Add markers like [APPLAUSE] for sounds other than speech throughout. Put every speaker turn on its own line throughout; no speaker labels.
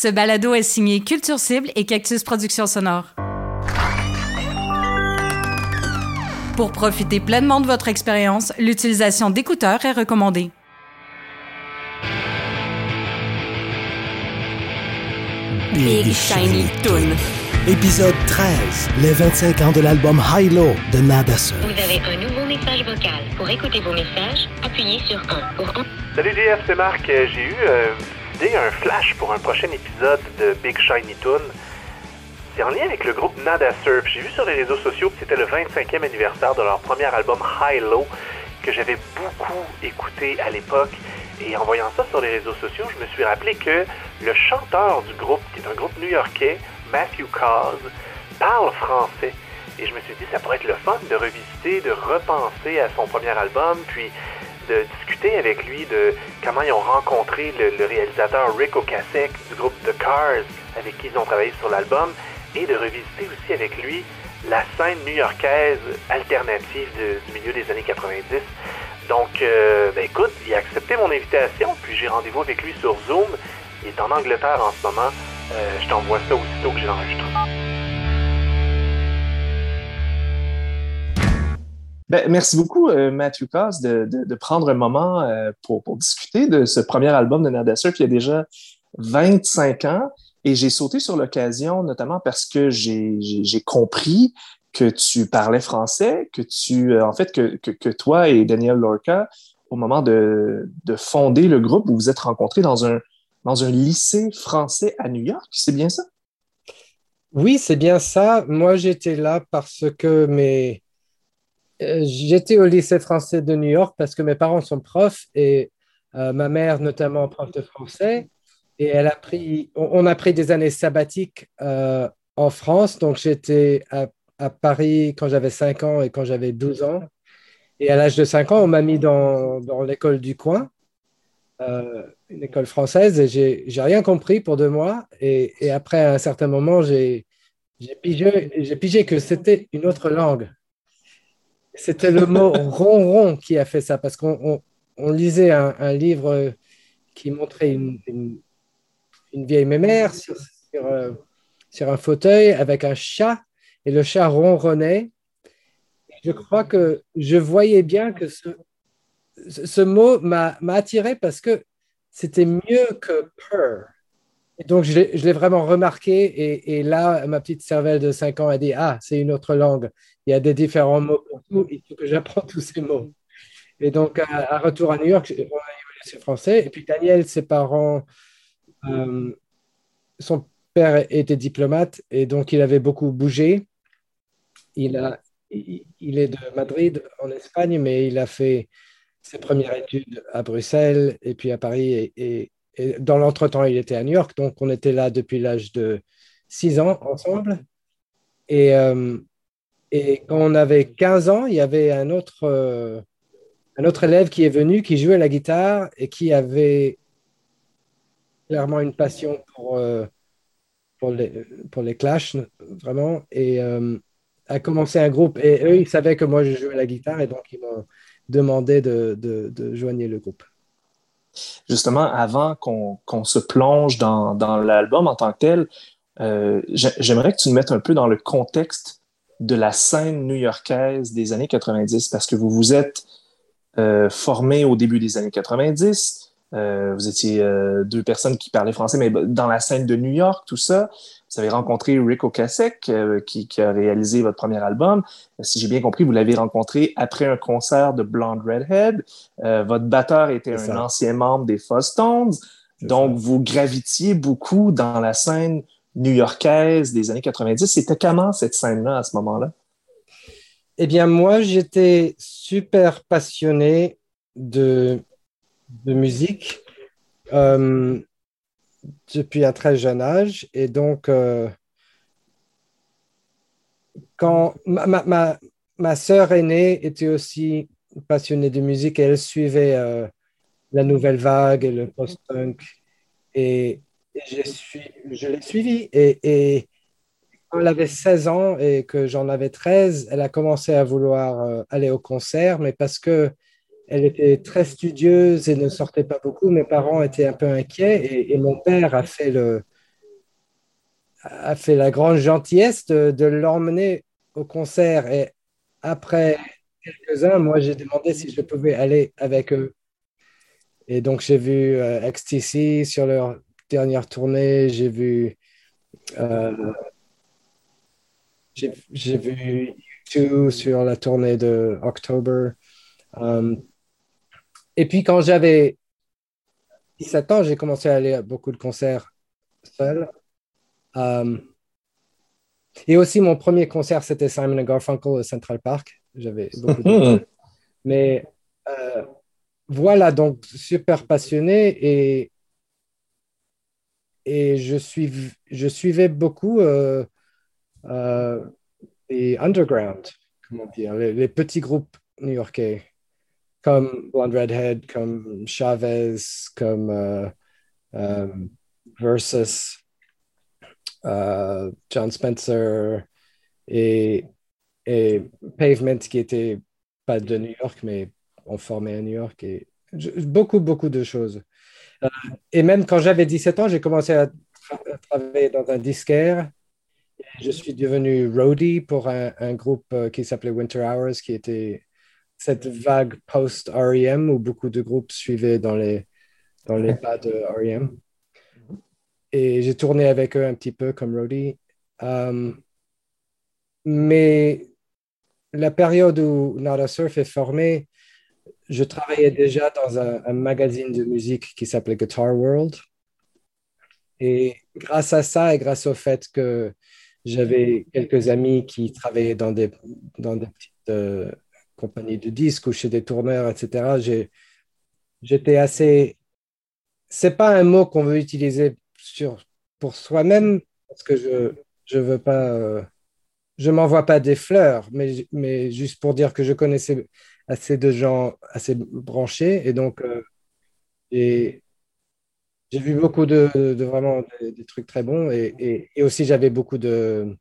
Ce balado est signé Culture Cible et Cactus Productions Sonore. Pour profiter pleinement de votre expérience, l'utilisation d'écouteurs est recommandée.
Big Shiny Toon.
Épisode 13, les 25 ans de l'album High Low de Nada.
Vous avez un nouveau message vocal. Pour écouter vos messages, appuyez sur 1. Pour un...
Salut JF, c'est Marc. J'ai eu euh, un flash pour un prochain épisode de Big Shiny Toon. C'est en lien avec le groupe Nada Surf. J'ai vu sur les réseaux sociaux que c'était le 25e anniversaire de leur premier album High Low que j'avais beaucoup écouté à l'époque. Et en voyant ça sur les réseaux sociaux, je me suis rappelé que le chanteur du groupe, qui est un groupe new-yorkais, Matthew Cause, parle français. Et je me suis dit, ça pourrait être le fun de revisiter, de repenser à son premier album, puis de discuter avec lui de comment ils ont rencontré le, réalisateur Rick Ocasek du groupe The Cars, avec qui ils ont travaillé sur l'album, et de revisiter aussi avec lui la scène new-yorkaise alternative du milieu des années 90. Donc, euh, ben écoute, il a accepté mon invitation, puis j'ai rendez-vous avec lui sur Zoom. Il est en Angleterre en ce moment. Euh, je t'envoie ça aussitôt que j'ai l'enregistré.
Ben, merci beaucoup, euh, Matthew Coss, de, prendre un moment euh, pour, discuter de ce premier album de il y a déjà 25 ans. Et j'ai sauté sur l'occasion, notamment parce que j'ai compris que tu parlais français, que tu, euh, en fait, que, que toi et Daniel Lorca, au moment de, de fonder le groupe, vous vous êtes rencontrés dans un, dans un lycée français à New York. C'est bien ça?
Oui, c'est bien ça. Moi, j'étais là parce que mes... euh, j'étais au lycée français de New York parce que mes parents sont profs et euh, ma mère notamment prof de français. Et elle a pris, on, a pris des années sabbatiques euh, en France. Donc, j'étais à, Paris quand j'avais 5 ans et quand j'avais 12 ans. Et à l'âge de 5 ans, on m'a mis dans, dans l'école du coin, une école française, et j'ai rien compris pour deux mois. Et, après, à un certain moment, j'ai pigé, pigé que c'était une autre langue. C'était le mot ronron qui a fait ça, parce qu'on on- lisait un, livre qui montrait une, une- vieille mémère sur, euh, sur un fauteuil avec un chat, et le chat ronronnait. Je crois que je voyais bien que ce, ce mot m'a attiré parce que c'était mieux que purr. Donc, je l'ai vraiment remarqué. Et, là, ma petite cervelle de 5 ans a dit Ah, c'est une autre langue. Il y a des différents mots pour tout. Il faut que j'apprends tous ces mots. Et donc, à, retour à New York, on a eu le français. Et puis, Daniel, ses parents, euh, son père était diplomate et donc il avait beaucoup bougé. Il, a, est de Madrid, en Espagne, mais il a fait ses premières études à Bruxelles et puis à Paris. Et- dans l'entretemps, il était à New York. Donc, on était là depuis l'âge de 6 ans ensemble. Et, euh, et quand on avait 15 ans, il y avait un autre, euh, un autre élève qui est venu, qui jouait la guitare et qui avait clairement une passion pour, euh, les, pour clashs, vraiment, et a commencé un groupe. Et eux, ils savaient que moi, je jouais la guitare et donc ils m'ont demandé de, de, de joigner le groupe.
Justement, avant qu'on se plonge dans, dans l'album en tant que tel, euh, j'ai- j'aimerais que tu nous mettes un peu dans le contexte de la scène new-yorkaise des années 90, parce que vous vous êtes euh, formés au début des années 90. euh, vous étiez deux personnes qui parlaient français, mais dans la scène de New York, tout ça. Vous avez rencontré Rick Ocasek, euh, qui, qui a réalisé votre premier album. Si j'ai bien compris, vous l'avez rencontré après un concert de Blonde Redhead. Euh, votre batteur était un
ça.
ancien membre des.
C'est
Donc,
ça.
vous gravitiez beaucoup dans la scène new-yorkaise des années 90. C'était comment cette scène-là à ce moment-là?
Eh bien, moi, j'étais super passionné de, de musique euh, depuis un très jeune âge. Et donc, euh, quand ma, ma, ma, sœur aînée était aussi passionnée de musique elle suivait euh, la nouvelle vague et le post-punk. Et, et je, suis, je l'ai suivi. Et, et quand elle avait 16 ans et que j'en avais 13, elle a commencé à vouloir euh, aller au concert, mais parce que elle était très studieuse et ne sortait pas beaucoup, mes parents étaient un peu inquiets et, mon père a fait le, a fait la grande gentillesse de, l'emmener au concert. Et après quelques-uns, moi, j'ai demandé si je pouvais aller avec eux. Et donc, j'ai vu euh, XTC sur leur dernière tournée. J'ai vu. euh, j'ai vu U2 sur la tournée de October. Euh, et puis, quand j'avais 17 ans, j'ai commencé à aller à beaucoup de concerts seul. Euh, et aussi, mon premier concert, c'était Simon Garfunkel au Central Park. J'avais beaucoup de... Mais euh, voilà, donc super passionné et, et je, je suivais beaucoup euh, euh, les underground, comment dire, les, les petits groupes new-yorkais, comme Blonde Redhead, comme Chavez, comme euh, euh, Versus, euh, John Spencer et, et Pavement, qui était pas de New York, mais ont formé à New York. Et beaucoup, beaucoup de choses. Et même quand j'avais 17 ans, j'ai commencé à, tra- à travailler dans un disquaire. Je suis devenu roadie pour un, groupe qui s'appelait Winter Hours, qui était cette vague post-REM où beaucoup de groupes suivaient dans les, dans les pas de REM. Et j'ai tourné avec eux un petit peu comme roadie. Euh, mais la période où Nada Surf est formé, je travaillais déjà dans un, un magazine de musique qui s'appelait Guitar World. Et grâce à ça et grâce au fait que j'avais quelques amis qui travaillaient dans des, dans des petites euh, compagnies de disques ou chez des tourneurs, etc., j'étais assez... C'est pas un mot qu'on veut utiliser sur, pour soi-même parce que je je veux pas... euh, je m'envoie pas des fleurs, mais, mais juste pour dire que je connaissais assez de gens assez branchés. Et donc, euh, j'ai vu beaucoup de, vraiment des, trucs très bons. Et, aussi, j'avais beaucoup de,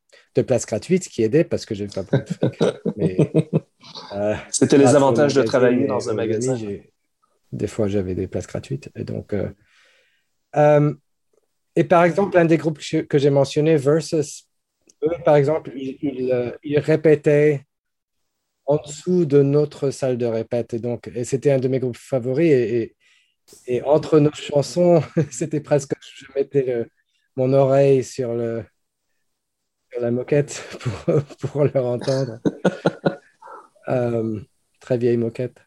places gratuites qui aidaient parce que j'ai pas beaucoup de fric. [LAUGHS] euh,
C'était les avantages de
magazine
travailler
et
dans un
aux
magasin.
des fois, j'avais des places gratuites. Et donc, euh, euh, et par exemple, un des groupes que j'ai mentionné, Versus, eux, par exemple, ils, ils, euh, ils répétaient en dessous de notre salle de répète. Et donc, et c'était un de mes groupes favoris. Et, et- et entre nos chansons, [LAUGHS] c'était presque, je mettais le- mon oreille sur, le, sur la moquette [LAUGHS] pour, pour leur entendre. [LAUGHS] Euh, très vieille moquette.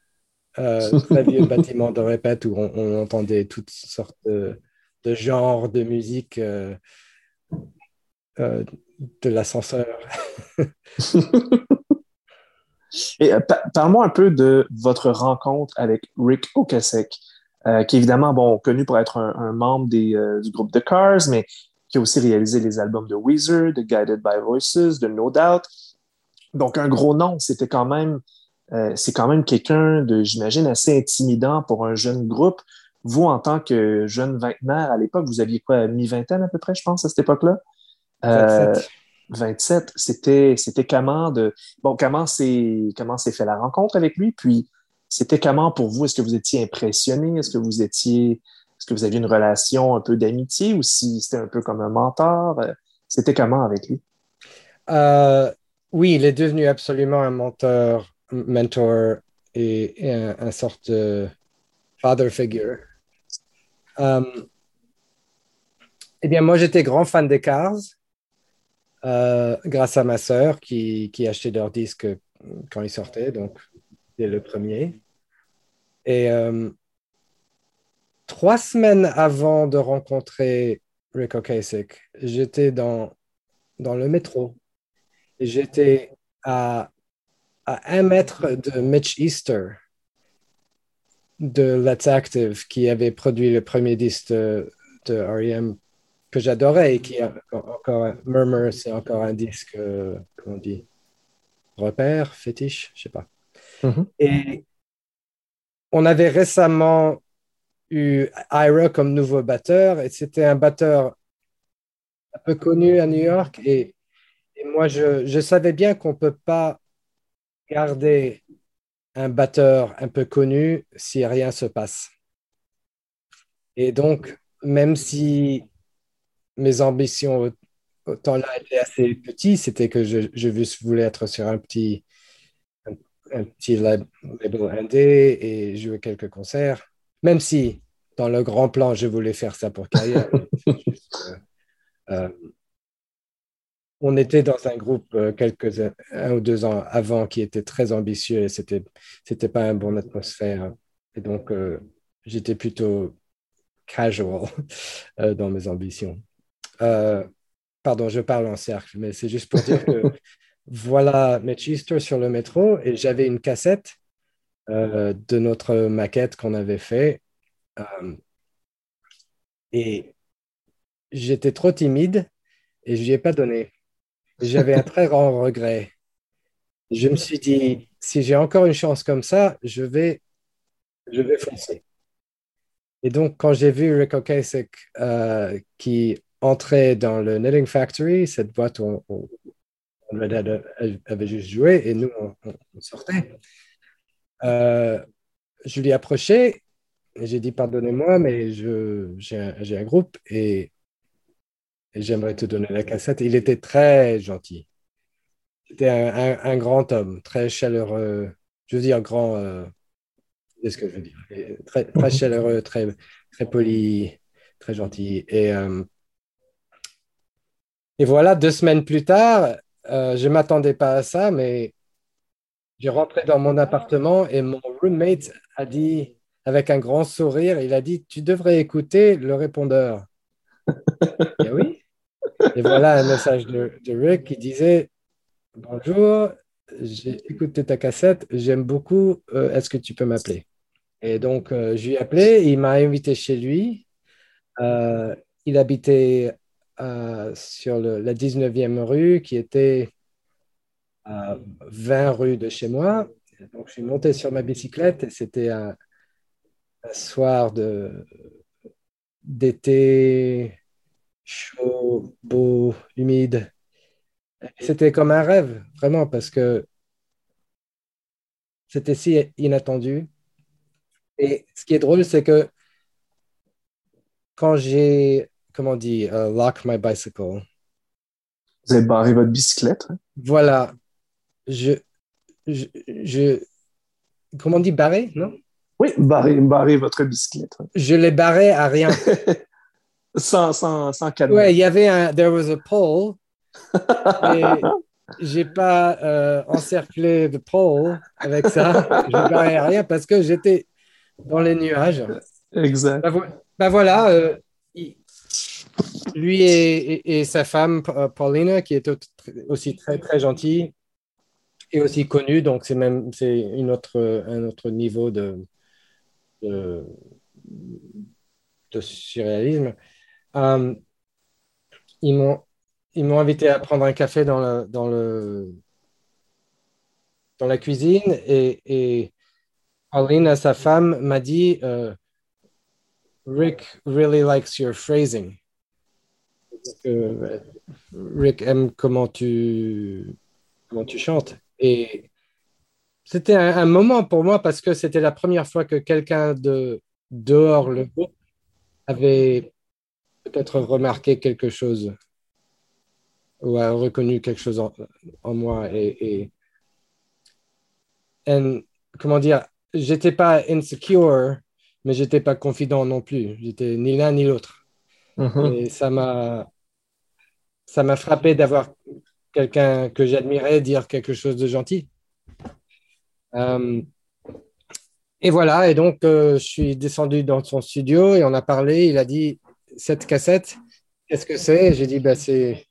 Euh, très vieux [LAUGHS] bâtiment de répète où on, on entendait toutes sortes de, de genres de musique euh, de l'ascenseur. [LAUGHS]
Et pa- parle-moi un peu de votre rencontre avec Rick Ocasek, euh, qui est évidemment bon, connu pour être un, un membre des, du groupe The Cars, mais qui a aussi réalisé les albums de Weezer, de Guided by Voices, de No Doubt. Donc, un gros nom, c'était quand même, euh, c'est quand même quelqu'un de, j'imagine, assez intimidant pour un jeune groupe. Vous, en tant que jeune vingtenaire à l'époque, vous aviez quoi, mi-vingtaine à peu près, je pense, à cette époque-là? Euh,
27.
27, c'était c'était comment de bon comment c'est comment s'est fait la rencontre avec lui? Puis c'était comment pour vous? Est-ce que vous étiez impressionné? Est-ce que vous étiez est-ce que vous aviez une relation un peu d'amitié ou si c'était un peu comme un mentor? Euh, c'était comment avec lui?
Euh, oui, il est devenu absolument un mentor, mentor et, et un, un sorte de father figure. Euh, eh bien, moi, j'étais grand fan des Cars euh, grâce à ma sœur qui, qui achetait leurs disques quand ils sortaient, donc c'était le premier. Et euh, trois semaines avant de rencontrer Rick Ocasek, j'étais dans, dans le métro j'étais à, à un mètre de Mitch Easter de Let's Active qui avait produit le premier disque de, de R.E.M. que j'adorais et qui est encore un- Murmur, c'est encore un disque, euh, comment on dit, repère, fétiche, je sais pas.
Mhm.
Et on avait récemment eu Ira comme nouveau batteur et c'était un batteur un peu connu à New York et, et moi je, savais bien qu'on peut pas garder un batteur un peu connu si rien se passe. Et donc, même si mes ambitions autant là était assez petit, c'était que je, je voulais être sur un petit, un, petit label indé et jouer quelques concerts. Même si, dans le grand plan, je voulais faire ça pour carrière. On était dans un groupe euh, quelques un ou deux ans avant qui était très ambitieux et c'était c'était pas une bonne atmosphère et donc euh, j'étais plutôt casual [LAUGHS] euh, dans mes ambitions. pardon, je parle en cercle, mais c'est juste pour dire que [LAUGHS] voilà Manchester sur le métro et j'avais une cassette de notre maquette qu'on avait fait et j'étais trop timide et je lui ai pas donné. J'avais un très grand regret. Je me suis dit, si j'ai encore une chance comme ça, je vais, je vais foncer. Et donc, quand j'ai vu Rick Ocasek euh, qui entrait dans le Knitting Factory, cette boîte où on, avait juste joué et nous, on, sortait, euh, je lui ai approché et j'ai dit, pardonnez-moi, mais j'ai un, un, groupe et et j'aimerais te donner la cassette. Il était très gentil. C'était un, grand homme, très chaleureux. Je veux dire, grand. Euh, c'est ce que je veux dire? Très, très chaleureux, [LAUGHS] très, très poli, très gentil. Et, euh, et voilà, deux semaines plus tard, euh, je ne m'attendais pas à ça, mais j'ai rentré dans mon appartement et mon roommate a dit, avec un grand sourire, il a dit Tu devrais écouter le répondeur. [LAUGHS] et oui, et voilà un message de, Rick qui disait Bonjour, j'ai écouté ta cassette, j'aime beaucoup, euh, est-ce que tu peux m'appeler? Et donc, euh, je lui ai appelé, il m'a invité chez lui. Euh, il habitait sur la 19e rue, qui était à 20 rues de chez moi. Donc, je suis monté sur ma bicyclette et c'était un, un soir d'été chaud, beau, humide. C'était comme un rêve, vraiment, parce que c'était si inattendu. Et ce qui est drôle, c'est que quand j'ai, comment on dit, uh, lock my bicycle.
Vous avez barré votre bicyclette. Hein?
Voilà. Je, je, comment on dit, barré, non?
Oui, barrer, barrer votre bicyclette.
Je l'ai barré à rien. [LAUGHS]
sans, sans, sans
Ouais, il y avait un. There was a pole. et [LAUGHS] j'ai pas euh, encerclé le pole avec ça. je ne rien parce que j'étais dans les nuages.
Exact.
Ben, voilà. Euh, lui et, et, sa femme, Paulina, qui est aussi très, très gentille et aussi connue. Donc, c'est même c'est une autre, un autre niveau de, de, de surréalisme. Euh, ils m'ont invité à prendre un café dans, la cuisine et, et Pauline, sa femme, m'a dit euh, Rick really likes your phrasing. Rick aime comment tu, comment tu chantes. Et c'était un, un, moment pour moi parce que c'était la première fois que quelqu'un de dehors le groupe avait peut-être remarqué quelque chose ou a reconnu quelque chose en, moi. Et, et comment dire, j'étais pas insecure, mais j'étais pas confident non plus. J'étais ni l'un ni l'autre. Mm-hmm. Et ça m'a ça m'a frappé d'avoir quelqu'un que j'admirais dire quelque chose de gentil. Euh, et voilà, et donc euh, je suis descendu dans son studio et on a parlé. Il a dit cette cassette, qu'est-ce que c'est? J'ai dit, bah, c'est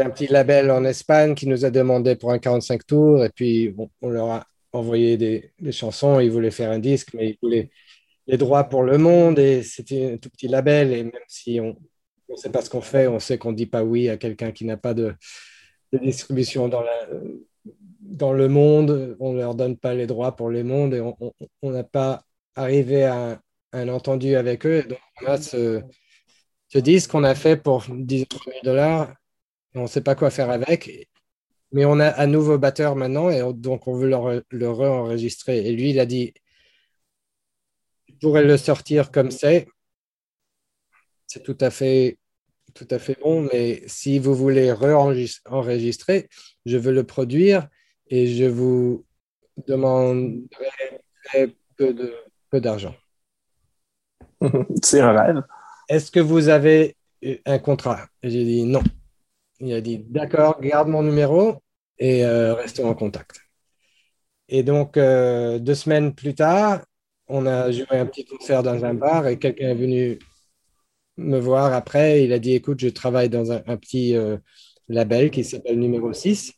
un petit label en Espagne qui nous a demandé pour un 45 tours. Et puis, on leur a envoyé des, chansons. Ils voulaient faire un disque, mais ils voulaient les droits pour le monde. Et c'était un tout petit label. Et même si on ne sait pas ce qu'on fait, on sait qu'on ne dit pas oui à quelqu'un qui n'a pas de, distribution dans, le monde. On ne leur donne pas les droits pour le monde. Et on n'a pas arrivé à un entendu avec eux. On a ce, disque qu'on a fait pour 10 000 dollars. On ne sait pas quoi faire avec. Mais on a un nouveau batteur maintenant et donc on veut le, le re-enregistrer. Et lui, il a dit je pourrais le sortir comme c'est. C'est tout à fait tout à fait bon, mais si vous voulez enregistrer, je veux le produire et je vous demanderai très peu d'argent. [LAUGHS]
C'est un rêve.
Est-ce que vous avez un contrat? J'ai dit non. Il a dit d'accord, garde mon numéro et euh, restons en contact. Et donc, euh, deux semaines plus tard, on a joué un petit concert dans un bar et quelqu'un est venu me voir après. Il a dit écoute, je travaille dans un, un petit euh, label qui s'appelle Numéro 6.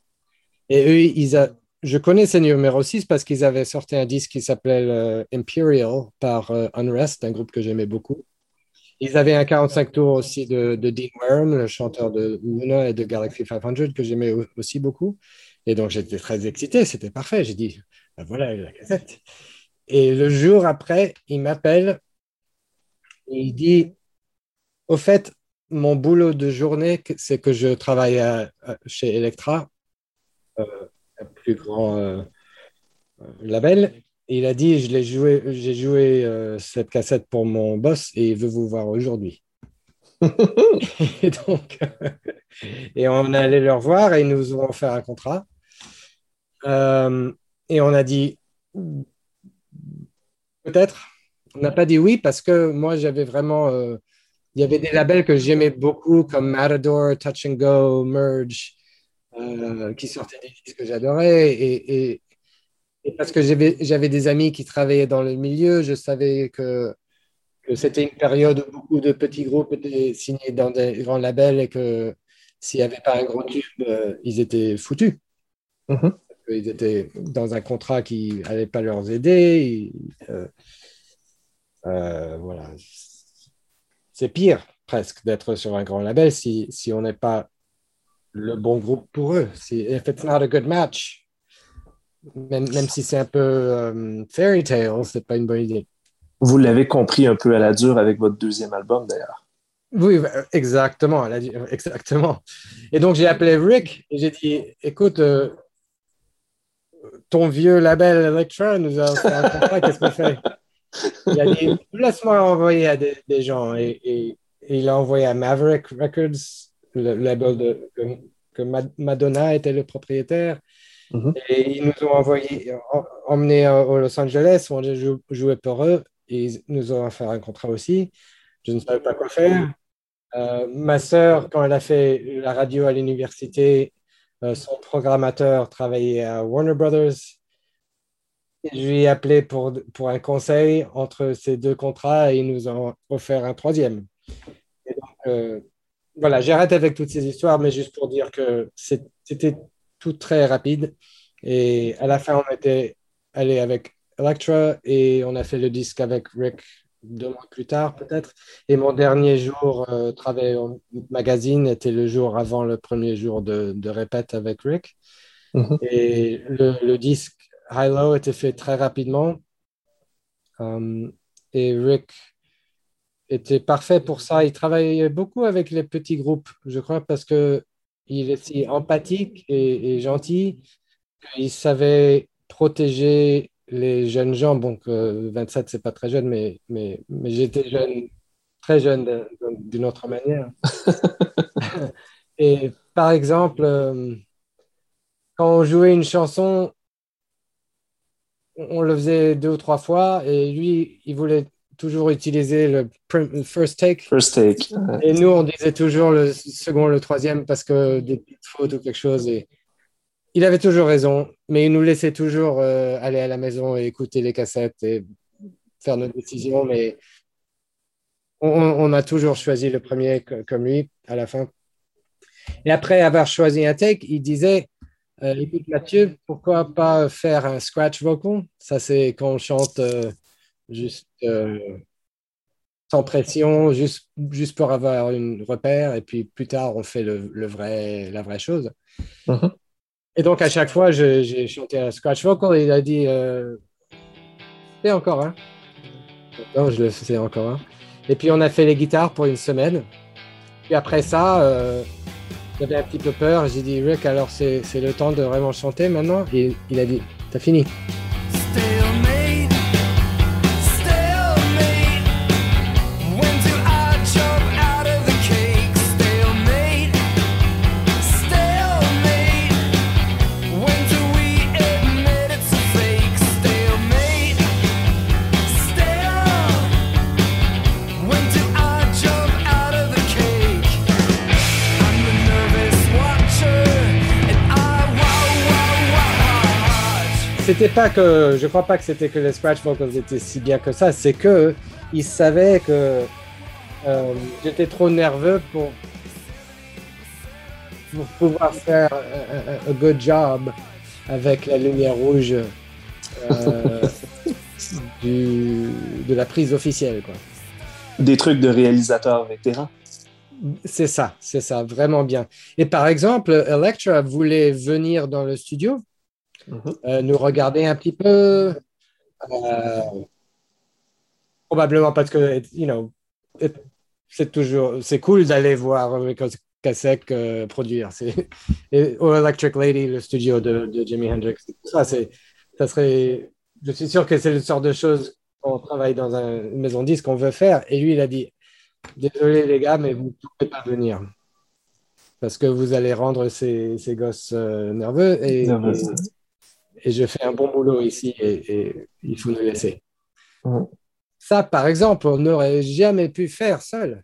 Et eux, ils a... je connaissais Numéro 6 parce qu'ils avaient sorti un disque qui s'appelait euh, Imperial par euh, Unrest, un groupe que j'aimais beaucoup. Ils avaient un 45 tours aussi de, de Dean Wareham, le chanteur de Luna et de Galaxy 500, que j'aimais au- aussi beaucoup. Et donc, j'étais très excité, c'était parfait. J'ai dit, ben voilà la cassette. Et le jour après, il m'appelle et il dit, au fait, mon boulot de journée, c'est que je travaille chez Electra, euh, plus grand euh, euh, label. Et il a dit, je l'ai joué, j'ai joué euh, cette cassette pour mon boss et il veut vous voir aujourd'hui. [LAUGHS] et donc, [LAUGHS] et on est allé le revoir et ils nous ont offert un contrat. Euh, et on a dit, peut-être. On n'a pas dit oui parce que moi, j'avais vraiment. euh, il y avait des labels que j'aimais beaucoup comme Matador, Touch and Go, Merge, euh, qui sortaient des disques que j'adorais. Et, et- et parce que j'avais des amis qui travaillaient dans le milieu, je savais que, que c'était une période où beaucoup de petits groupes étaient signés dans des grands labels et que s'il n'y avait pas un gros tube, euh, ils étaient foutus.
Mhm.
Ils étaient dans un contrat qui n'allait pas leur aider. Euh, euh, voilà. C'est pire presque d'être sur un grand label si, si on n'est pas le bon groupe pour eux. Si, if it's not a good match, même, même si c'est un peu euh, fairy tale, c'est pas une bonne idée.
Vous l'avez compris un peu à la dure avec votre deuxième album, d'ailleurs.
Oui, euh, exactement, exactement. Et donc j'ai appelé Rick et j'ai dit, écoute, euh, ton vieux label Electra nous a fait un contrat, qu'est-ce qu'on fait? Il a dit, laisse-moi envoyer à des, des gens. Et, et- et il a envoyé à Maverick Records, le label de, que, que Ma- Madonna était le propriétaire.
Mhm.
Et ils nous ont envoyé, en- emmenés à- au Los Angeles, où on a jou- joué pour eux. Et ils nous ont offert un contrat aussi. Je ne savais pas quoi faire. Euh, ma sœur, quand elle a fait la radio à l'université, euh, son programmateur travaillait à Warner Brothers. Et je lui ai appelé pour, pour un conseil entre ces deux contrats et ils nous ont offert un troisième. Et donc, euh, voilà, j'arrête avec toutes ces histoires, mais juste pour dire que c'était tout très rapide. Et à la fin, on était allé avec Electra et on a fait le disque avec Rick deux mois plus tard, peut-être. Et mon dernier jour euh, travail au magazine était le jour avant le premier jour de, de répète avec Rick.
Mhm.
Et le, le disque High Low était fait très rapidement. Um, et Rick était parfait pour ça. Il travaillait beaucoup avec les petits groupes, je crois, parce que il est si empathique et, et gentil. Il savait protéger les jeunes gens. Bon, que 27, c'est pas très jeune, mais, mais, mais j'étais jeune, très jeune d'une autre manière. [LAUGHS] et par exemple, euh, quand on jouait une chanson, on le faisait deux ou trois fois et lui, il voulait toujours utiliser le first take.
First Take.
Et nous, on disait toujours le second, le troisième parce que des petites fautes ou quelque chose. Et il avait toujours raison, mais il nous laissait toujours euh, aller à la maison et écouter les cassettes et faire nos décisions. Mais on, on a toujours choisi le premier co- comme lui à la fin. Et après avoir choisi un take, il disait euh, Écoute, Mathieu, pourquoi pas faire un scratch vocal? Ça, c'est quand on chante euh, juste. euh, sans pression, juste, juste pour avoir une repère, et puis plus tard, on fait le, le vrai, la vraie chose.
Mhm.
Et donc, à chaque fois, je- j'ai chanté un scratch vocal, et il a dit euh, Fais encore un. Non, je le faisais encore un. Et puis, on a fait les guitares pour une semaine. Puis après ça, euh, j'avais un petit peu peur. J'ai dit Rick, alors c'est c'est le temps de vraiment chanter maintenant Et il a dit T'as fini. C'était pas que, je crois pas que c'était que les scratch vocals étaient si bien que ça. C'est que ils savaient que euh, j'étais trop nerveux pour, pour pouvoir faire un, un- un good job avec la lumière rouge euh, [LAUGHS] du, de la prise officielle. Quoi.
Des trucs de réalisateurs vétérans.
C'est ça, c'est ça, vraiment bien. Et par exemple, Electra voulait venir dans le studio,
Mhm.
euh, nous regarder un petit peu. euh, probablement parce que, you know, c'est toujours, c'est cool d'aller voir Rico Kasek euh, produire. C'est, et, au Electric Lady, le studio de, de Jimi Hendrix. Ça, c'est, ça serait, je suis sûr que c'est le sort de choses qu'on travaille dans un- une maison disque qu'on veut faire. Et lui, il a dit, désolé les gars, mais vous ne pouvez pas venir. Parce que vous allez rendre ces, ces gosses euh, nerveux et,
Nerveux.
et, et je fais un bon boulot ici et, et il faut nous laisser.
Mhm.
Ça, par exemple, on n'aurait jamais pu faire seul.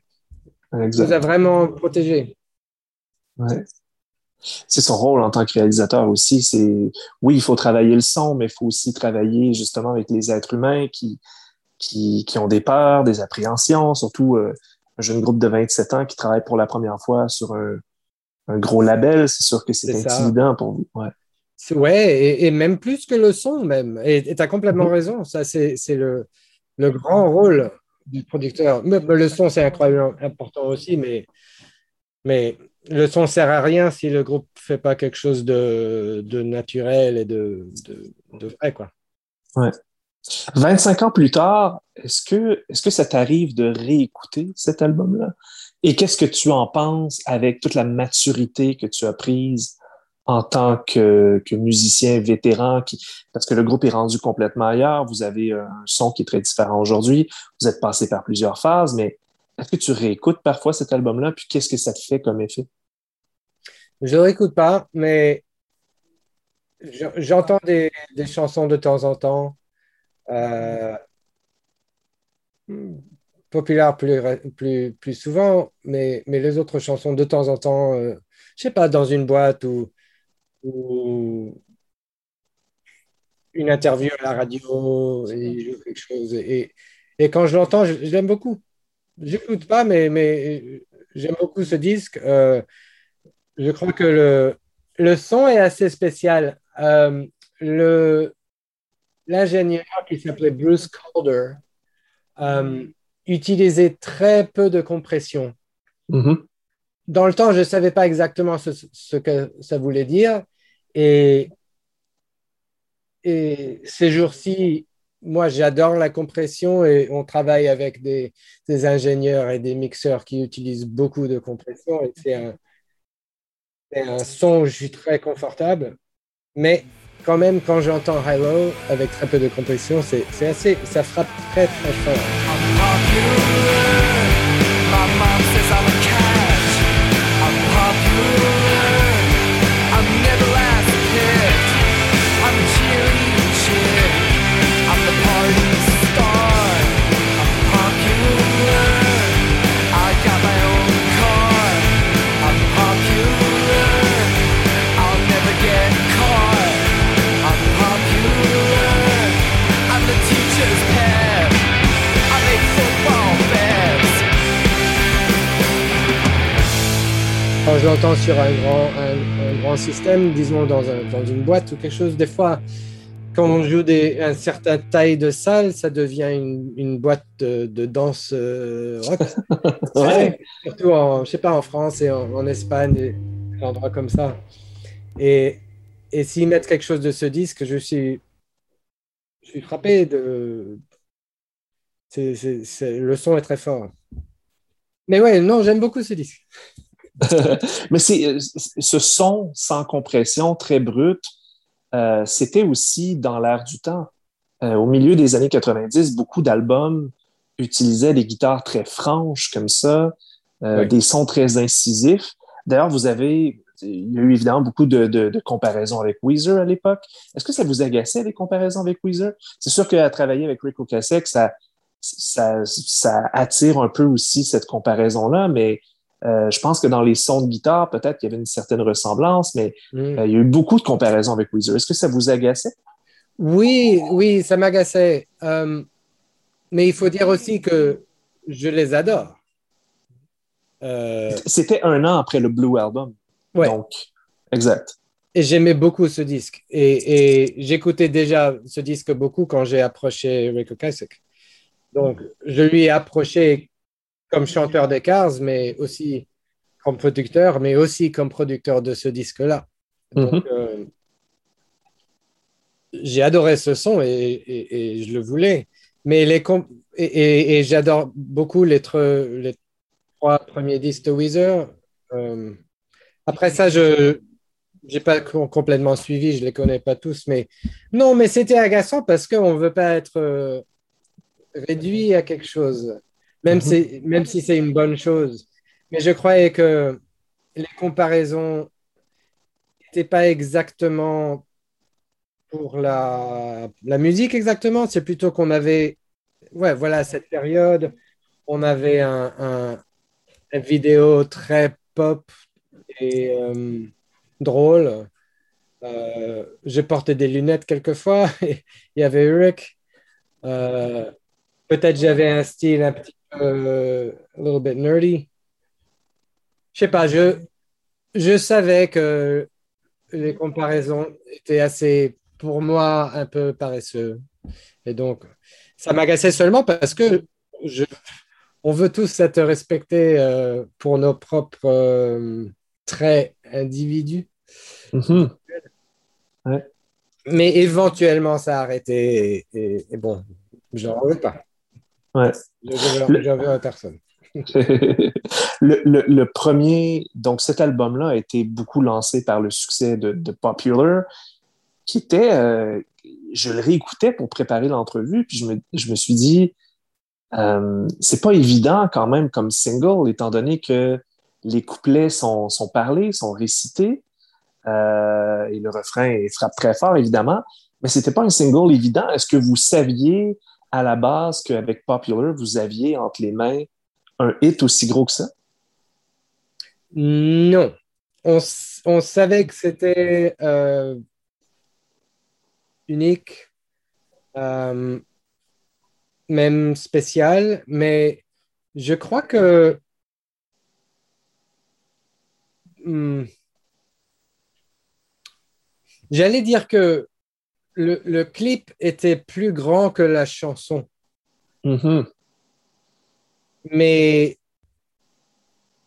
Il nous a vraiment protégés.
Ouais. C'est son rôle en tant que réalisateur aussi. C'est oui, il faut travailler le son, mais il faut aussi travailler justement avec les êtres humains qui, qui, qui ont des peurs, des appréhensions, surtout euh, un jeune groupe de 27 ans qui travaille pour la première fois sur un, un gros label. C'est sûr que c'est
ça.
intimidant pour vous. Ouais.
Ouais, et, et même plus que le son, même. Et tu as complètement
Mhm.
raison. Ça, c'est le, le grand rôle du producteur. Le son, c'est incroyablement important aussi, mais, mais le son sert à rien si le groupe fait pas quelque chose de, de naturel et de, de, de vrai, quoi.
25 ans plus tard, est-ce que, est-ce que ça t'arrive de réécouter cet album-là? Et qu'est-ce que tu en penses avec toute la maturité que tu as prise en tant que, musicien vétéran? Parce que le groupe est rendu complètement ailleurs. Vous avez un son qui est très différent aujourd'hui. Vous êtes passé par plusieurs phases, mais est-ce que tu réécoutes parfois cet album-là? Puis qu'est-ce que ça te fait comme effet?
Je ne réécoute pas, mais je- j'entends des, chansons de temps en temps. Euh, populaires plus, plus, plus souvent, mais, mais les autres chansons de temps en temps, euh, je sais pas, dans une boîte ou une interview à la radio, et quelque chose. Et, et quand je l'entends, je, je l'aime beaucoup. J'écoute pas, mais, mais j'aime beaucoup ce disque. Euh, je crois que le, le son est assez spécial. Euh, le, l'ingénieur qui s'appelait Bruce Calder euh, utilisait très peu de compression.
Mhm.
Dans le temps, je ne savais pas exactement ce, ce que ça voulait dire. Et, ces jours-ci, moi, j'adore la compression et on travaille avec des, ingénieurs et des mixeurs qui utilisent beaucoup de compression. Et c'est un, un son je très confortable. Mais quand même, quand j'entends Hilo avec très peu de compression, c'est assez, ça frappe très très fort. Sur un grand, un, un grand système, disons dans, un- dans une boîte ou quelque chose, des fois, quand on joue des, un certain taille de salle, ça devient une, une boîte de, de danse euh, rock. [LAUGHS]
Ouais.
Surtout en, je sais pas, en France et en, en Espagne, des des endroits comme ça. Et, et s'ils mettent quelque chose de ce disque, je suis, je suis frappé de. c'est- c'est- le son est très fort. Mais ouais, non, j'aime beaucoup ce disque. [LAUGHS]
Mais c'est euh, ce son sans compression, très brut, euh, c'était aussi dans l'air du temps. Euh, au milieu des années 90, beaucoup d'albums utilisaient des guitares très franches comme ça, euh,
Oui.
des sons très incisifs. D'ailleurs, vous avez, il y a eu évidemment beaucoup de, de- de comparaisons avec Weezer à l'époque. Est-ce que ça vous agaçait les comparaisons avec Weezer? C'est sûr qu'à travailler avec Rick Ocasek, ça, ça, ça attire un peu aussi cette comparaison-là, mais euh, je pense que dans les sons de guitare, peut-être qu'il y avait une certaine ressemblance, mais
Mm.
euh, il y a eu beaucoup de comparaisons avec Weezer. Est-ce que ça vous agaçait?
Oui, oui, ça m'agaçait. Euh, mais il faut dire aussi que je les adore. Euh,
C'était un an après le Blue Album.
ouais.
Donc, exact.
Et j'aimais beaucoup ce disque. Et, et j'écoutais déjà ce disque beaucoup quand j'ai approché Rick Ocasek. Donc, je lui ai approché comme chanteur des Cars, mais aussi comme producteur, mais aussi comme producteur de ce disque-là. Donc,
Mhm.
euh, j'ai adoré ce son et, et- et je le voulais. Mais les et, j'adore beaucoup les, trois premiers disques de Weezer. Euh, après ça, je j'ai pas com- complètement suivi, je les connais pas tous, mais non, mais c'était agaçant parce qu'on veut pas être euh, réduit à quelque chose, même,
Mhm.
si, même si c'est une bonne chose. Mais je croyais que les comparaisons n'étaient pas exactement pour la, la musique exactement, c'est plutôt qu'on avait, ouais, voilà, cette période, on avait un, un- une vidéo très pop et euh, drôle. Euh, je portais des lunettes quelquefois. [LAUGHS] Il y avait Eric. Euh, Peut-être j'avais un style un petit peu euh, a little bit nerdy. Je sais pas, je, je savais que les comparaisons étaient assez, pour moi, un peu paresseux. Et donc, ça m'agaçait seulement parce que je, on veut tous être respectés euh, pour nos propres euh, traits individus.
Mhm.
Mais éventuellement, ça a arrêté. Et, et- et bon, j'en veux pas.
Ouais. Le-
à personne. [LAUGHS]
le, le- le premier, donc cet album-là a été beaucoup lancé par le succès de, de Popular, qui était, euh, je le réécoutais pour préparer l'entrevue, puis je me, je me suis dit, euh, c'est pas évident quand même comme single, étant donné que les couplets sont, sont parlés, sont récités, euh, et le refrain frappe très fort, évidemment, mais c'était pas un single évident. Est-ce que vous saviez à la base qu'avec Popular, vous aviez entre les mains un hit aussi gros que ça?
Non. On, savait que c'était euh, unique, euh, même spécial, mais je crois que Hmm. j'allais dire que le, le clip était plus grand que la chanson.
Mhm.
Mais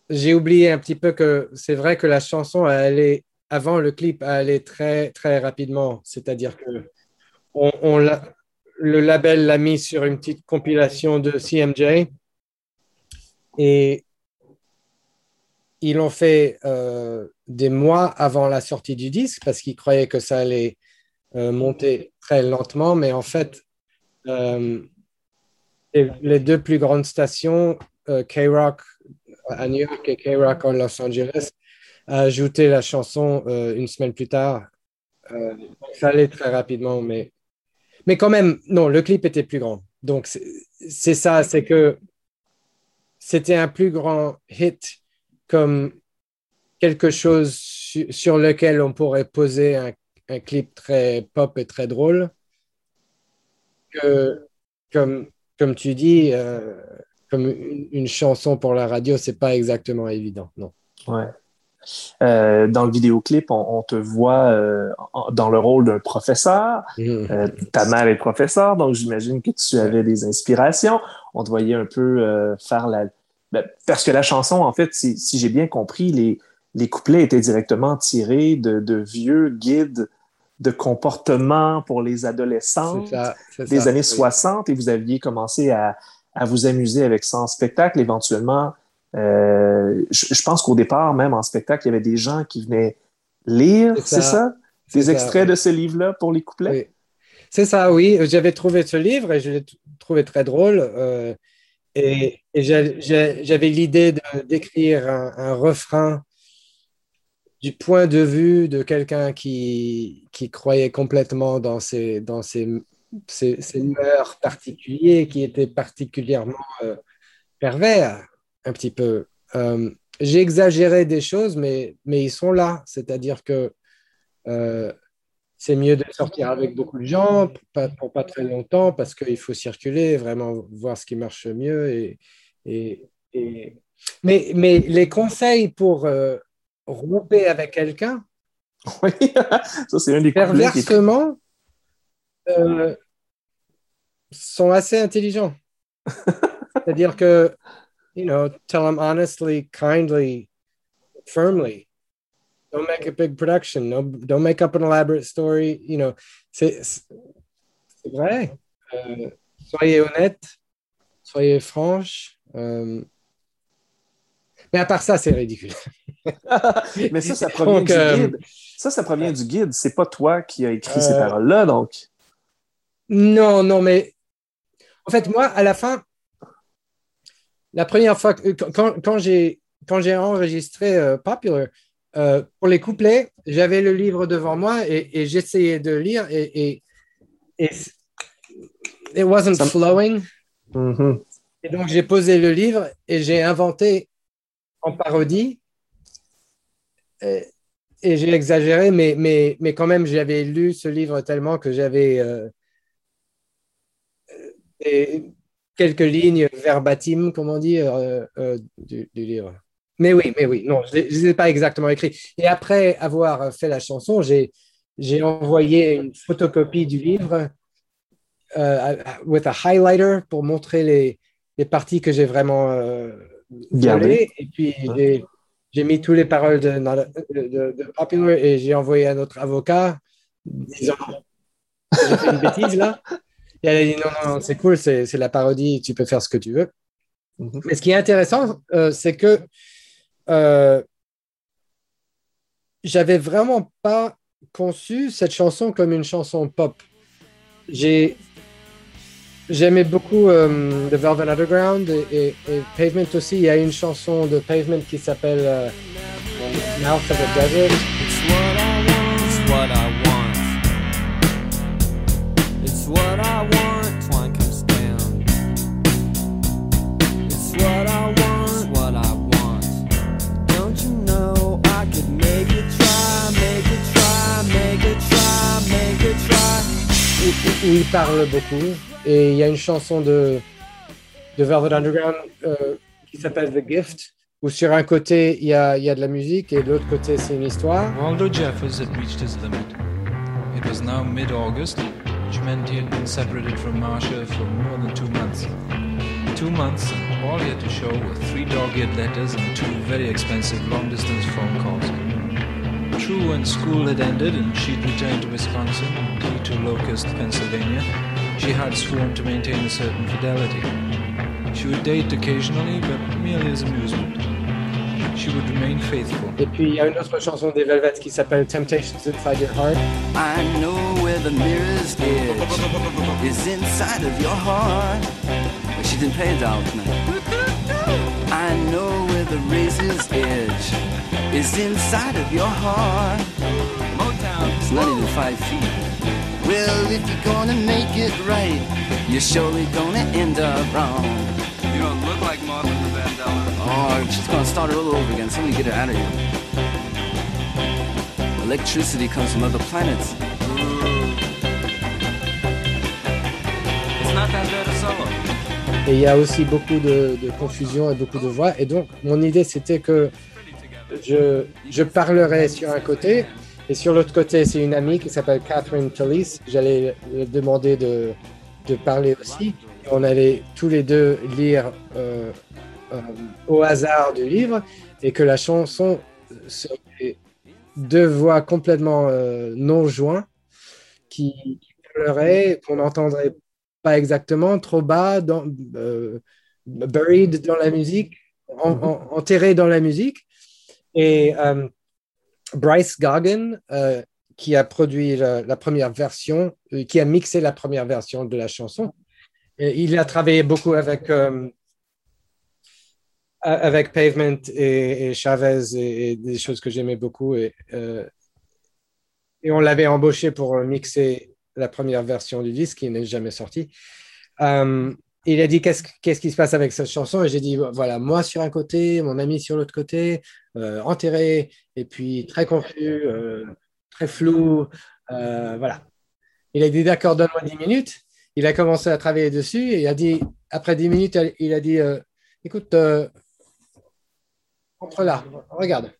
j'ai oublié un petit peu que c'est vrai que la chanson elle allait avant le clip elle allait très très rapidement c'est-à-dire que on, le label l'a mis sur une petite compilation de CMJ et ils l'ont fait euh, des mois avant la sortie du disque parce qu'ils croyaient que ça allait euh, monter très lentement mais en fait euh, les- deux plus grandes stations euh, K-Rock à New York et K-Rock en Los Angeles a ajouté la chanson une semaine plus tard. Ça allait très rapidement, mais, mais quand même, non, le clip était plus grand. Donc c'est ça, c'est que c'était un plus grand hit comme quelque chose su- sur lequel on pourrait poser un, un clip très pop et très drôle. Que, comme, comme tu dis, euh, comme une, une chanson pour la radio, c'est pas exactement évident, non.
Ouais. Euh, dans le vidéoclip, on, on te voit euh, en- dans le rôle d'un professeur. Euh, ta mère est professeure, donc j'imagine que tu avais des inspirations. On te voyait un peu faire la... ben, parce que la chanson, en fait, si, si j'ai bien compris, les, les couplets étaient directement tirés de, de vieux guides de comportement pour les adolescents des
ça,
années
oui.
60 et vous aviez commencé à, à vous amuser avec ça en spectacle. Éventuellement, euh, je, je pense qu'au départ, même en spectacle, il y avait des gens qui venaient lire,
C'est ça.
Des
ça,
extraits
oui.
de ce livre-là pour les couplets?
Oui. C'est ça, oui. J'avais trouvé ce livre et je l'ai trouvé très drôle. euh, et et j'avais l'idée d'écrire un, un refrain du point de vue de quelqu'un qui, qui croyait complètement dans ses, dans ses, ses mœurs particuliers, qui étaient particulièrement euh, pervers, un petit peu. Euh, j'ai exagéré des choses, mais, mais ils sont là. C'est-à-dire que euh, c'est mieux de sortir avec beaucoup de gens, pour pas, pour pas très longtemps, parce qu'il faut circuler, vraiment voir ce qui marche mieux. Et, et, et- Mais, mais les conseils pour romper avec quelqu'un,
Oui, ça, c'est un des
perversement, euh, sont assez intelligents. [LAUGHS] C'est-à-dire que, you know, tell them honestly, kindly, firmly. Don't make a big production. No, don't make up an elaborate story. You know, c'est vrai. Euh, soyez honnête, soyez franche. euh, mais à part ça, c'est ridicule. [LAUGHS]
Mais ça, ça provient
Donc,
du
euh,
guide. Ça, ça provient du guide. C'est pas toi qui as écrit ces
Euh,
paroles-là, donc.
Non, non, mais en fait, moi, à la fin, la première fois, que, quand, quand j'ai quand j'ai enregistré euh, Popular, euh, pour les couplets, j'avais le livre devant moi et, et j'essayais de lire et, et, et it wasn't flowing.
Mhm.
Et donc, j'ai posé le livre et j'ai inventé en parodie. Et, et j'ai exagéré, mais, mais, mais quand même, j'avais lu ce livre tellement que j'avais euh, euh, quelques lignes verbatim, comme on dit, euh, euh, du, du livre. Mais oui, mais oui, non, je ne les ai pas exactement écrits. Et après avoir fait la chanson, j'ai j'ai envoyé une photocopie du livre euh, with a highlighter pour montrer les, les parties que j'ai vraiment euh, volées. Et puis, j'ai- mis toutes les paroles de, de, de- de Popular et j'ai envoyé à notre avocat disant j'ai fait une bêtise là. Et elle a dit non, non, non, c'est cool, c'est c'est la parodie, tu peux faire ce que tu veux.
Mhm.
Mais ce qui est intéressant, euh, c'est que euh, j'avais vraiment pas conçu cette chanson comme une chanson pop. J'ai J'aimais beaucoup euh, The Velvet Underground et, Pavement aussi. Il y a une chanson de Pavement qui s'appelle euh, Mouth of a Desert. Où, il parle beaucoup. Et il y a une chanson de, de Velvet Underground euh, qui s'appelle The Gift, où sur un côté, il y a, y a de la musique et de l'autre côté, c'est une histoire.
Waldo Jeffers had reached his limit. It was now mid August, which meant he had been separated from Marcia for more than two months. Two months, and all he had to show were three dog eared letters and two very expensive long distance phone calls. True, when school had ended and she'd returned to Wisconsin, he to Locust, Pennsylvania, she had sworn to maintain a certain fidelity. She would date occasionally, but merely as amusement. She would remain faithful.
Et puis, il y a une autre chanson des Velvet qui s'appelle Temptations Inside Your Heart.
I know where the mirror's edge is inside of your heart. But she didn't pay it dollar tonight. I know where the razor's edge is inside of your heart. Motown. It's not even five feet. Well, if you're gonna make it right, you're surely gonna end up wrong.
You don't look like Martha Vandella.
Oh, she's gonna start it all over again. Somebody get her out of here. Electricity comes from other planets.
It's not that bad a solo.
Et il y a aussi beaucoup de, confusion et beaucoup de voix. Et donc, mon idée, c'était que je, je parlerai sur un côté, et sur l'autre côté, c'est une amie qui s'appelle Catherine Tullis. J'allais lui demander de, parler aussi. On allait tous les deux lire euh, euh, au hasard du livre, et que la chanson serait deux voix complètement euh, non joints qui, qui qu'on n'entendrait pas exactement, trop bas, dans, euh, buried dans la musique, en- en- enterré dans la musique. Et euh, Bryce Goggin, euh, qui a produit la, la première version, qui a mixé la première version de la chanson, et il a travaillé beaucoup avec, avec Pavement et, et Chavez et, et des choses que j'aimais beaucoup. Et, et on l'avait embauché pour mixer la première version du disque qui n'est jamais sortie. Euh, il a dit qu'est-ce qu'est-ce qui se passe avec cette chanson? Et j'ai dit voilà moi sur un côté, mon ami sur l'autre côté, euh, enterré et puis très confus, euh, très flou. Voilà. Il a dit d'accord, donne-moi 10 minutes. Il a commencé à travailler dessus et il a dit, après 10 minutes, il a dit écoute, entre là, regarde.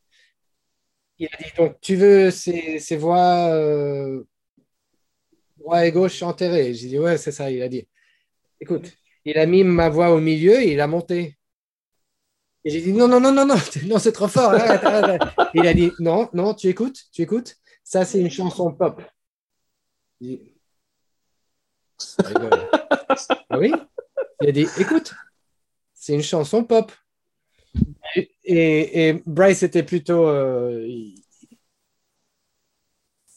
Il a dit donc, tu veux ces, ces voix droit et gauche enterrées J'ai dit ouais, c'est ça. Il a dit écoute, il a mis ma voix au milieu il a monté. Et j'ai dit non, non, non, non, non, [LAUGHS] non, c'est trop fort. Il a dit non, non, tu écoutes, tu écoutes. Ça, c'est une chanson pop. Ah oui? Il a dit écoute, c'est une chanson pop. Et, et- Bryce était plutôt. euh,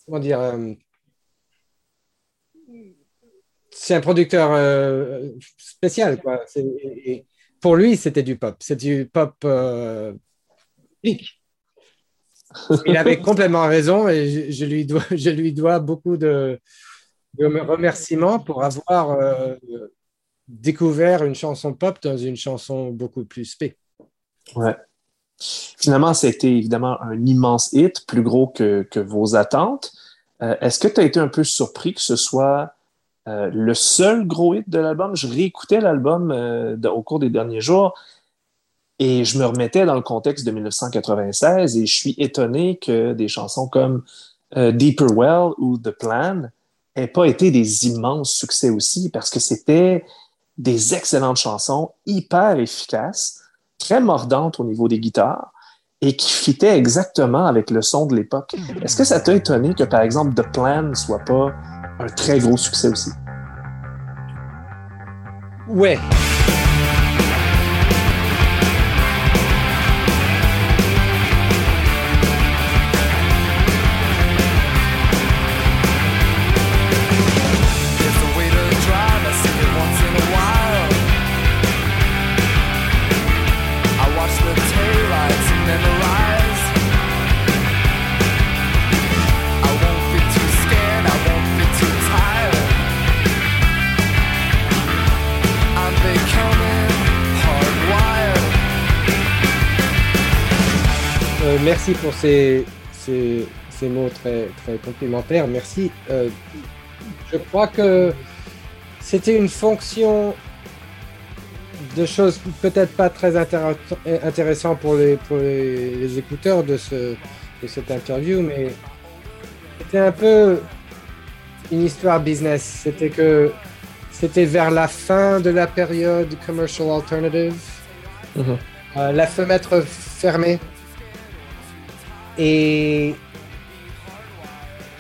comment dire euh, C'est un producteur euh, spécial, quoi. Et- pour lui, c'était du pop. C'est du pop euh. Il avait [LAUGHS] complètement raison et je, je lui, dois, je lui dois beaucoup de, de remerciements pour avoir euh, découvert une chanson pop dans une chanson beaucoup plus spé.
Ouais. Finalement, ça a été évidemment un immense hit, plus gros que, que vos attentes. Est-ce que tu as été un peu surpris que ce soit euh, le seul gros hit de l'album? Je réécoutais l'album euh, au cours des derniers jours et je me remettais dans le contexte de 1996 et je suis étonné que des chansons comme euh, Deeper Well ou The Plan n'aient pas été des immenses succès aussi parce que c'était des excellentes chansons hyper efficaces très mordante au niveau des guitares et qui fitait exactement avec le son de l'époque. Est-ce que ça t'a étonné que, par exemple, The Plan ne soit pas un très gros succès aussi?
Ouais. Merci pour ces, ces, ces mots très, très complimentaires. Merci. Euh, je crois que c'était une fonction de choses peut-être pas très intér- intéressant pour les, pour les, les écouteurs de, ce, de cette interview, mais c'était un peu une histoire business. C'était que c'était vers la fin de la période commercial alternative,
Mhm.
Euh, la fenêtre fermée. Et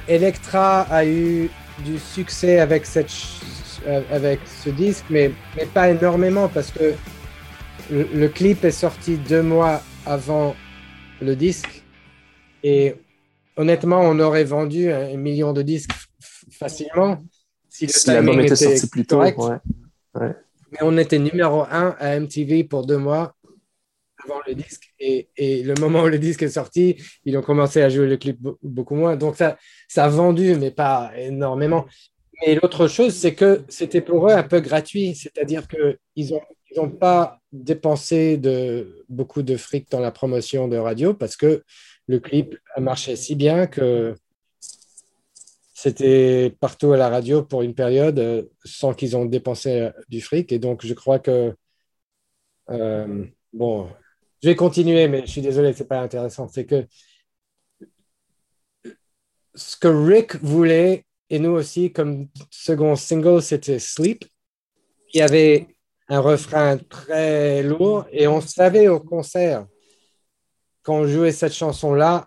Electra a eu du succès avec, cette, euh, avec ce disque, mais, mais pas énormément parce que le, le clip est sorti deux mois avant le disque. Et honnêtement, on aurait vendu un million de disques facilement si le
Si l'album était sorti plus tôt,
correct.
ouais. Ouais.
Mais on était numéro un à MTV pour deux mois avant le disque. Et, le moment où le disque est sorti, ils ont commencé à jouer le clip be- beaucoup moins. Donc ça, ça a vendu, mais pas énormément. Mais l'autre chose, c'est que c'était pour eux un peu gratuit. C'est-à-dire qu'ils n'ont ils ont pas dépensé beaucoup de fric dans la promotion de radio parce que le clip a marché si bien que c'était partout à la radio pour une période euh, sans qu'ils ont dépensé euh, du fric. Et donc, je crois que. euh, bon, je vais continuer, mais je suis désolé, c'est pas intéressant. C'est que ce que Rick voulait, et nous aussi, comme second single, c'était Sleep. Il y avait un refrain très lourd, et on savait au concert, quand on jouait cette chanson-là,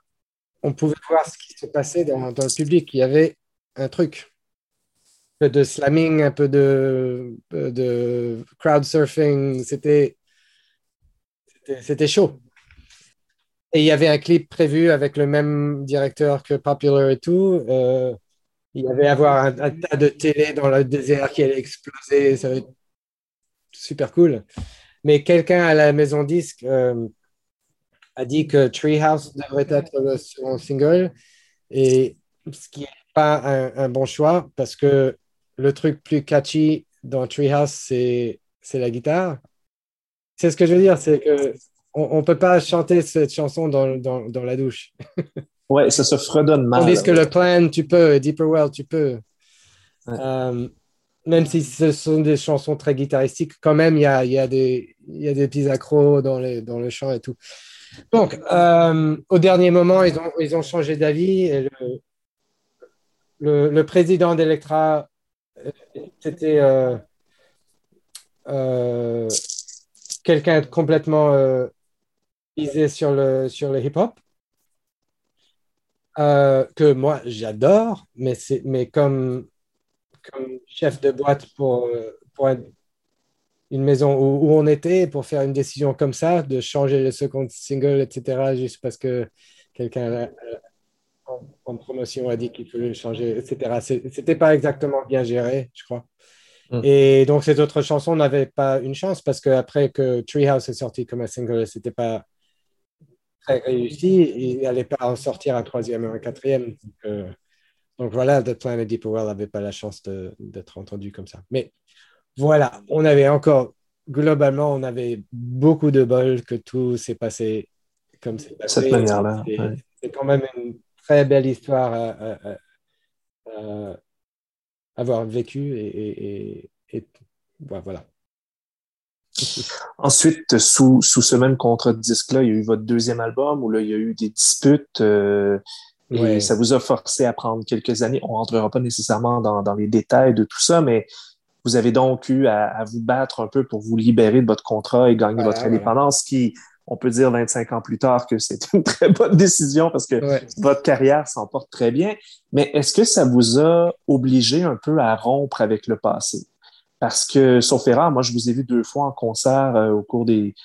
on pouvait voir ce qui se passait dans, le public. Il y avait un truc. Un peu de slamming, un peu de, de crowd surfing. C'était c'était- chaud. Et il y avait un clip prévu avec le même directeur que Popular et tout. Euh, il y avait avoir un, tas de télé dans le désert qui allait exploser. Ça va être super cool. Mais quelqu'un à la maison disque euh, a dit que Treehouse devrait être le second single. Et ce qui n'est pas un, un bon choix parce que le truc plus catchy dans Treehouse, c'est la guitare. C'est ce que je veux dire, c'est que on ne peut pas chanter cette chanson dans, dans, dans la douche. [LAUGHS]
Ouais, ça se fredonne mal.
Tandis que le plan, tu peux, Deeper Well, tu peux. Euh, même si ce sont des chansons très guitaristiques, quand même, il y a, y a, y a des petits accros dans, les, dans le chant et tout. Donc, euh, au dernier moment, ils ont, ils ont changé d'avis et le, le, le président d'Electra, euh, c'était euh, quelqu'un complètement euh, misé sur le, sur le hip-hop. Euh, que moi j'adore, mais, mais comme, comme chef de boîte pour, euh, pour un- une maison où, où on était, pour faire une décision comme ça, de changer le second single, etc., juste parce que quelqu'un euh, en, promotion a dit qu'il fallait le changer, etc. C'était pas exactement bien géré, je crois.
Mm.
Et donc cette autre chanson n'avait pas une chance parce qu'après que Treehouse est sorti comme un single, c'était pas très réussi, il n'allait pas en sortir un troisième ou un quatrième. Donc, euh, donc voilà, The Planet Deeper Well n'avait pas la chance d'être entendu comme ça. Mais voilà, on avait encore, globalement, on avait beaucoup de bol que tout s'est passé comme c'est passé.
Cette manière-là,
C'est
ouais.
quand même une très belle histoire à, à- à- à avoir vécu et, et- et- et voilà. [LAUGHS]
Ensuite, sous, sous ce même contrat de disque-là, il y a eu votre deuxième album où là, il y a eu des disputes euh, et ça vous a forcé à prendre quelques années. On rentrera pas nécessairement dans, dans les détails de tout ça, mais vous avez donc eu à, à vous battre un peu pour vous libérer de votre contrat et gagner
Voilà,
votre
voilà.
indépendance, qui, on peut dire 25 ans plus tard que c'est [LAUGHS] une très bonne décision parce que
Ouais.
votre carrière s'en porte très bien. Mais est-ce que ça vous a obligé un peu à rompre avec le passé? Parce que, sauf erreur, moi, je vous ai vu deux fois en concert euh, au cours des,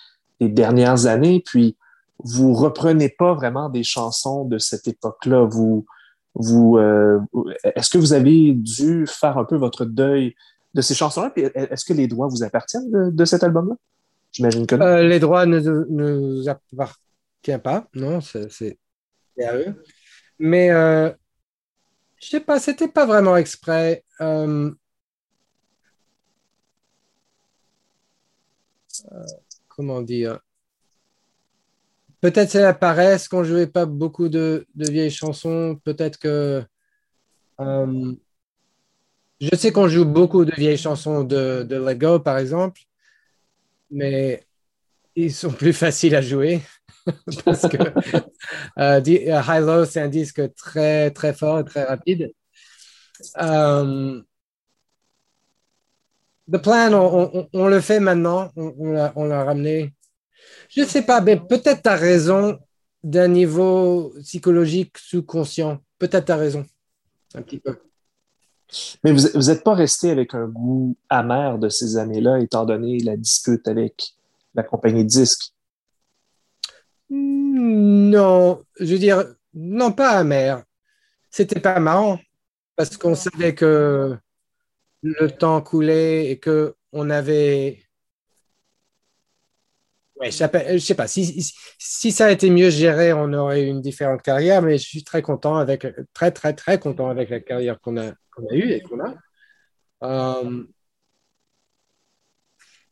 des dernières années, puis vous reprenez pas vraiment des chansons de cette époque-là. Vous, vous, euh, est-ce que vous avez dû faire un peu votre deuil de ces chansons-là? Puis est-ce que les droits vous appartiennent de, de cet album-là?
Euh, les droits ne ne nous appartiennent pas, non, c'est à eux. Mais euh, je sais pas, c'était pas vraiment exprès. Euh, comment dire? Peut-être c'est la paresse qu'on jouait pas beaucoup de, de vieilles chansons. Peut-être que je sais qu'on joue beaucoup de vieilles chansons de, de Let Go, par exemple, mais ils sont plus faciles à jouer [LAUGHS] parce que euh, euh, High Low, c'est un disque très, très fort et très rapide. Euh, The Plan, on, le fait maintenant, on, on l'a ramené. Je ne sais pas, mais peut-être tu as raison d'un niveau psychologique sous-conscient. Peut-être tu as raison, un petit peu.
Mais vous vous êtes pas resté avec un goût amer de ces années-là, étant donné la dispute avec la compagnie de disques?
Non, je veux dire, non, pas amer. C'était pas marrant parce qu'on savait que le temps coulait et que on avait. Ouais, pas- je sais pas. Si, si, si ça a été mieux géré, on aurait eu une différente carrière, mais je suis très content avec, très, très, très content avec la carrière qu'on a, qu'on a eue et qu'on a. Euh,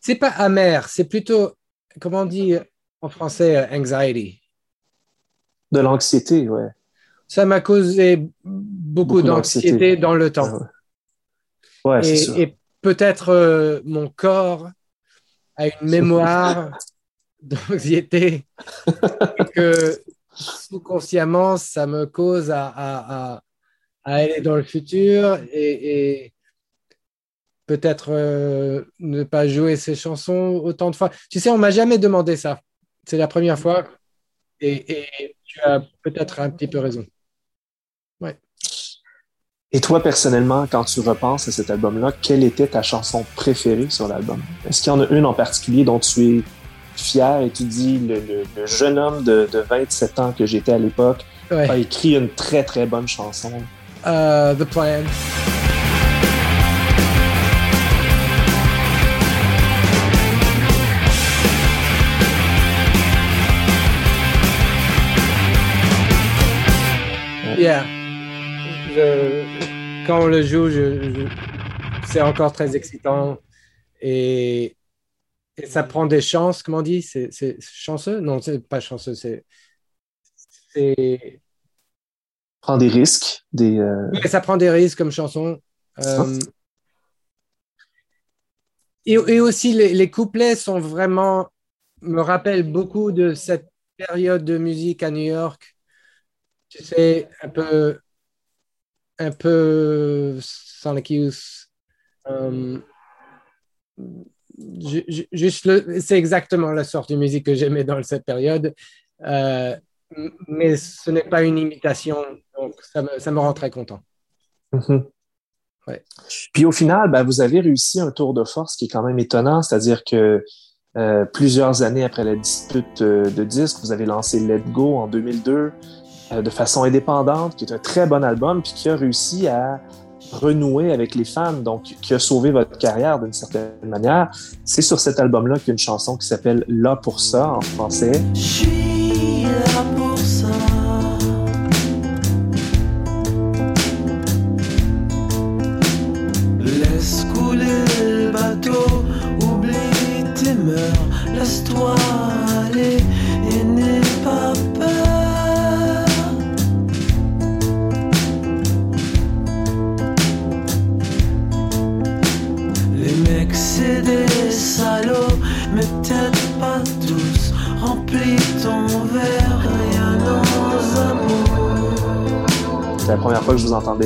c'est pas amer, c'est plutôt, comment on dit en français, euh, anxiety.
De l'anxiété, ouais.
Ça m'a causé beaucoup,
Beaucoup
d'anxiété dans le temps.
Ouais.
Et peut-être euh, mon corps a une mémoire [LAUGHS] d'anxiété que sous-consciemment, ça me cause à, à- aller dans le futur et, peut-être euh, ne pas jouer ces chansons autant de fois. Tu sais, on m'a jamais demandé ça. C'est la première fois et, et tu as peut-être un petit peu raison. Ouais.
Et toi, personnellement, quand tu repenses à cet album-là, quelle était ta chanson préférée sur l'album? Est-ce qu'il y en a une en particulier dont tu es fier et tu dis le, le- le jeune homme de, de 27 ans que j'étais à l'époque
Ouais.
a écrit une très très bonne chanson?
Euh, the Plan. Yeah. Je- quand on le joue, je- je- c'est encore très excitant et, et ça prend des chances, comment on dit? C'est chanceux? Non, c'est pas chanceux, c'est
prend des risques. Des, euh,
ça prend des risques comme chanson. Euh, et, et aussi, les, les couplets sont vraiment, me rappellent beaucoup de cette période de musique à New York. Tu sais, un peu, un peu Sonic Youth. C'est exactement la sorte de musique que j'aimais dans cette période. Euh, mais ce n'est pas une imitation, donc ça me, ça me rend très content.
Mhm.
Ouais.
Puis au final, ben, vous avez réussi un tour de force qui est quand même étonnant, c'est-à-dire que euh, plusieurs années après la dispute euh, de disques, vous avez lancé Let Go en 2002 euh, de façon indépendante, qui est un très bon album, puis qui a réussi à renouer avec les fans, donc qui a sauvé votre carrière d'une certaine manière. C'est sur cet album-là qu'il y a une chanson qui s'appelle Là pour ça en français.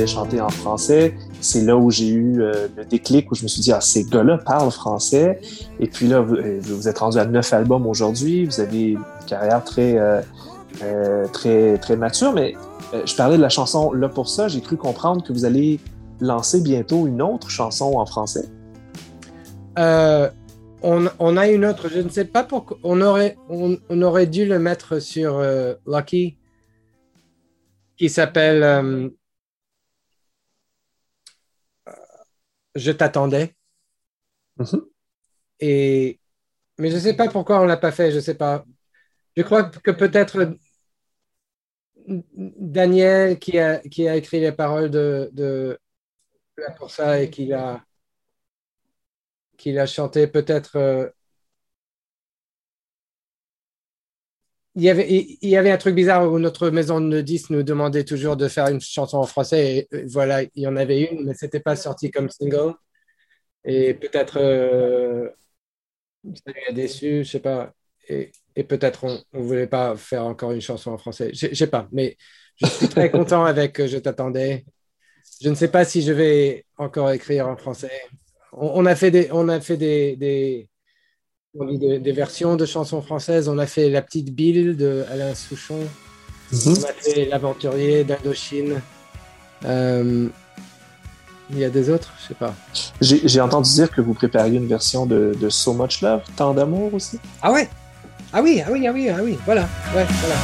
Chanter en français. C'est là où j'ai eu euh, le déclic, où je me suis dit, ah, ces gars-là parlent français. Et puis là, vous, euh, êtes rendu à neuf albums aujourd'hui. Vous avez une carrière très, euh, très, très mature. Mais je parlais de la chanson Là pour ça. J'ai cru comprendre que vous allez lancer bientôt une autre chanson en français.
On, a une autre, je ne sais pas pourquoi. On aurait, on, aurait dû le mettre sur Lucky, qui s'appelle Je t'attendais.
Mhm.
Et mais je ne sais pas pourquoi on l'a pas fait. Je sais pas. Je crois que peut-être Daniel qui a qui a écrit les paroles de, de pour ça et qui l'a qu'il a chanté peut-être. Il y, avait, il il y avait un truc bizarre où notre maison de 10 nous demandait toujours de faire une chanson en français. Et euh, voilà, il y en avait une, mais c'était pas sorti comme single. Et peut-être euh, ça lui a déçu, je sais pas. Et, et peut-être on ne voulait pas faire encore une chanson en français. Je je sais pas, mais je suis très [LAUGHS] content avec euh, Je t'attendais. Je ne sais pas si je vais encore écrire en français on, on a fait des, on a fait des, des, on des- des versions de chansons françaises. On a fait La Petite Bill de Alain Souchon.
Mhm.
On a fait L'Aventurier d'Indochine. Euh, il y a des autres, je sais pas.
J'ai j'ai entendu dire que vous prépariez une version de, de So Much Love, Tant d'amour aussi.
Ah ouais Ah oui, ah oui, ah oui, ah oui, voilà. Ouais, voilà.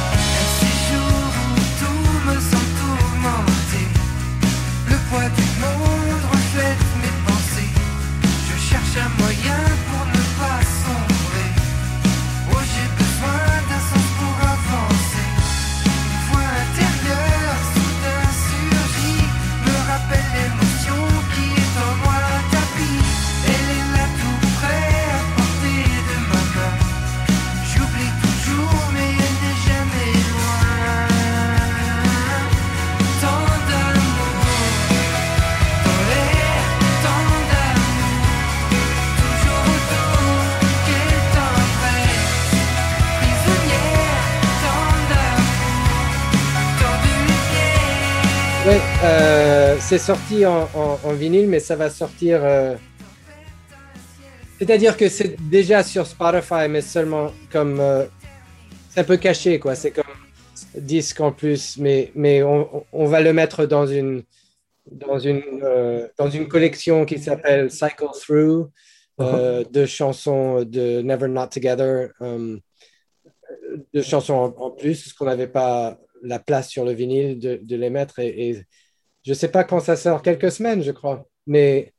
C'est sorti en, en- en vinyle, mais ça va sortir. euh, C'est-à-dire que c'est déjà sur Spotify, mais seulement comme. euh, C'est un peu caché, quoi. C'est comme disque en plus, mais, mais on, va le mettre dans une, dans une, euh, dans une collection qui s'appelle Cycle Through, euh, de chansons de Never Not Together, euh, de chansons en, en plus, parce qu'on n'avait pas la place sur le vinyle de, de les mettre. Et, et je ne sais pas quand ça sort, quelques semaines, je crois. Mais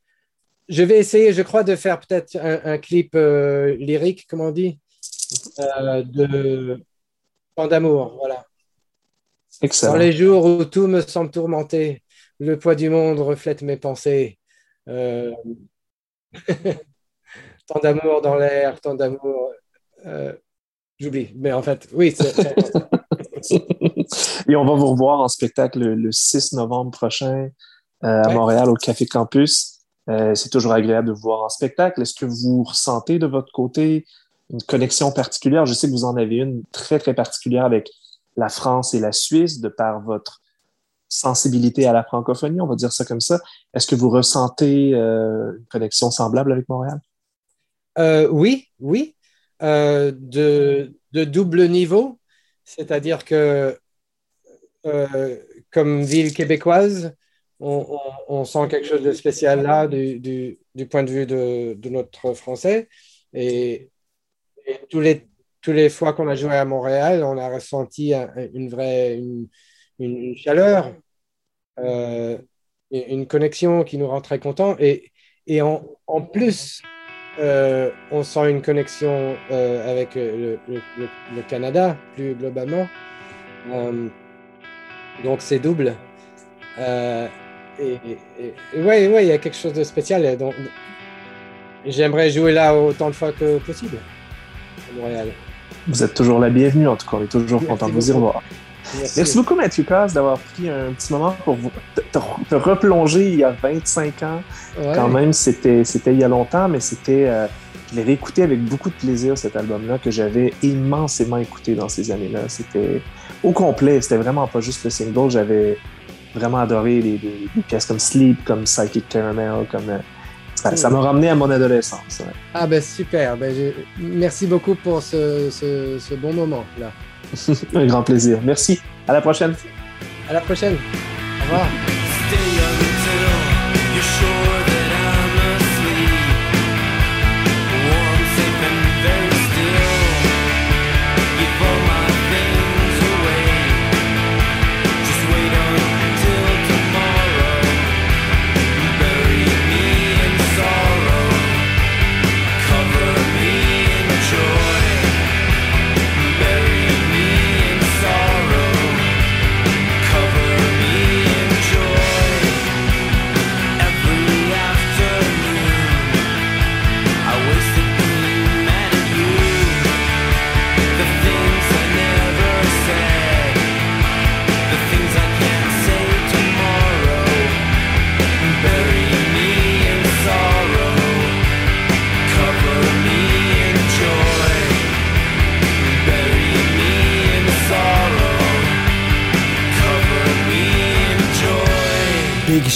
je vais essayer, je crois, de faire peut-être un, un clip euh, lyrique, comme on dit, euh, de Tant d'amour, voilà. Dans
Excellent.
les jours où tout me semble tourmenté, le poids du monde reflète mes pensées. Euh, [LAUGHS] tant d'amour dans l'air, tant d'amour. J'oublie, mais en fait, oui. [LAUGHS]
Et on va vous revoir en spectacle le, le 6 novembre prochain euh, à
Ouais.
Montréal au Café Campus. Euh, c'est toujours agréable de vous voir en spectacle. Est-ce que vous ressentez de votre côté une connexion particulière? Je sais que vous en avez une très, très particulière avec la France et la Suisse de par votre sensibilité à la francophonie, on va dire ça comme ça. Est-ce que vous ressentez euh, une connexion semblable avec Montréal?
Euh, oui, oui, euh, de, de double niveau, c'est-à-dire que euh, comme ville québécoise, on, sent quelque chose de spécial là du, point de vue de, notre français. Et, et tous les, fois qu'on a joué à Montréal, on a ressenti un- une vraie une, chaleur, euh, une connexion qui nous rend très contents. Et, en, plus, euh, on sent une connexion avec le, Canada plus globalement. Donc c'est double. Euh, et, et- et ouais, ouais, il y a quelque chose de spécial. Donc, j'aimerais jouer là autant de fois que possible à Montréal.
Vous êtes toujours la bienvenue, en tout cas. On est toujours content de vous y revoir. Merci beaucoup, Mathieu Cass, d'avoir pris un petit moment pour vous, te, te- te replonger il y a 25 ans.
Ouais.
Quand même, c'était c'était il y a longtemps, mais c'était. euh, je l'ai réécouté avec beaucoup de plaisir, cet album-là, que j'avais immensément écouté dans ces années-là. C'était au complet, c'était vraiment pas juste le single. J'avais vraiment adoré les pièces comme Sleep, comme Psychic Caramel, comme. euh, ça ça m'a ramené à mon adolescence. ouais.
Ah ben super. Ben, je- Merci beaucoup pour ce, ce- ce bon moment là. [LAUGHS]
Un grand plaisir. Merci. À la prochaine.
À la prochaine. Au revoir.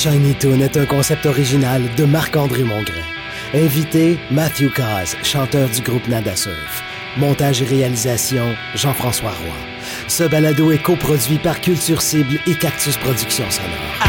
Shiny Toon est un concept original de Marc-André Mongrain. Invité, Matthew Caz, chanteur du groupe Nada Surf. Montage et réalisation, Jean-François Roy. Ce balado est coproduit par Culture Cible et Cactus Productions Sonores.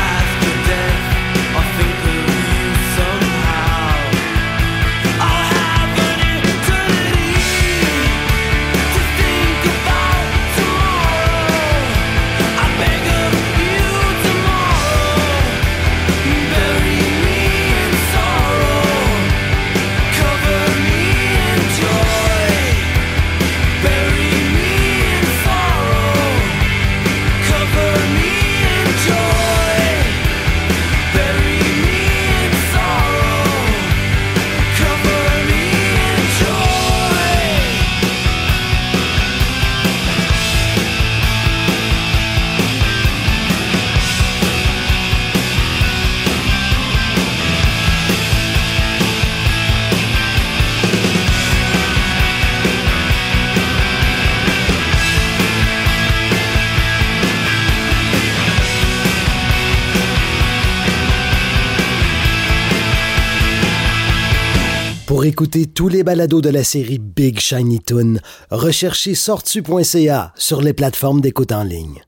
Tous les balados de la série Big Shiny Toon, recherchez sortu.ca sur les plateformes d'écoute en ligne.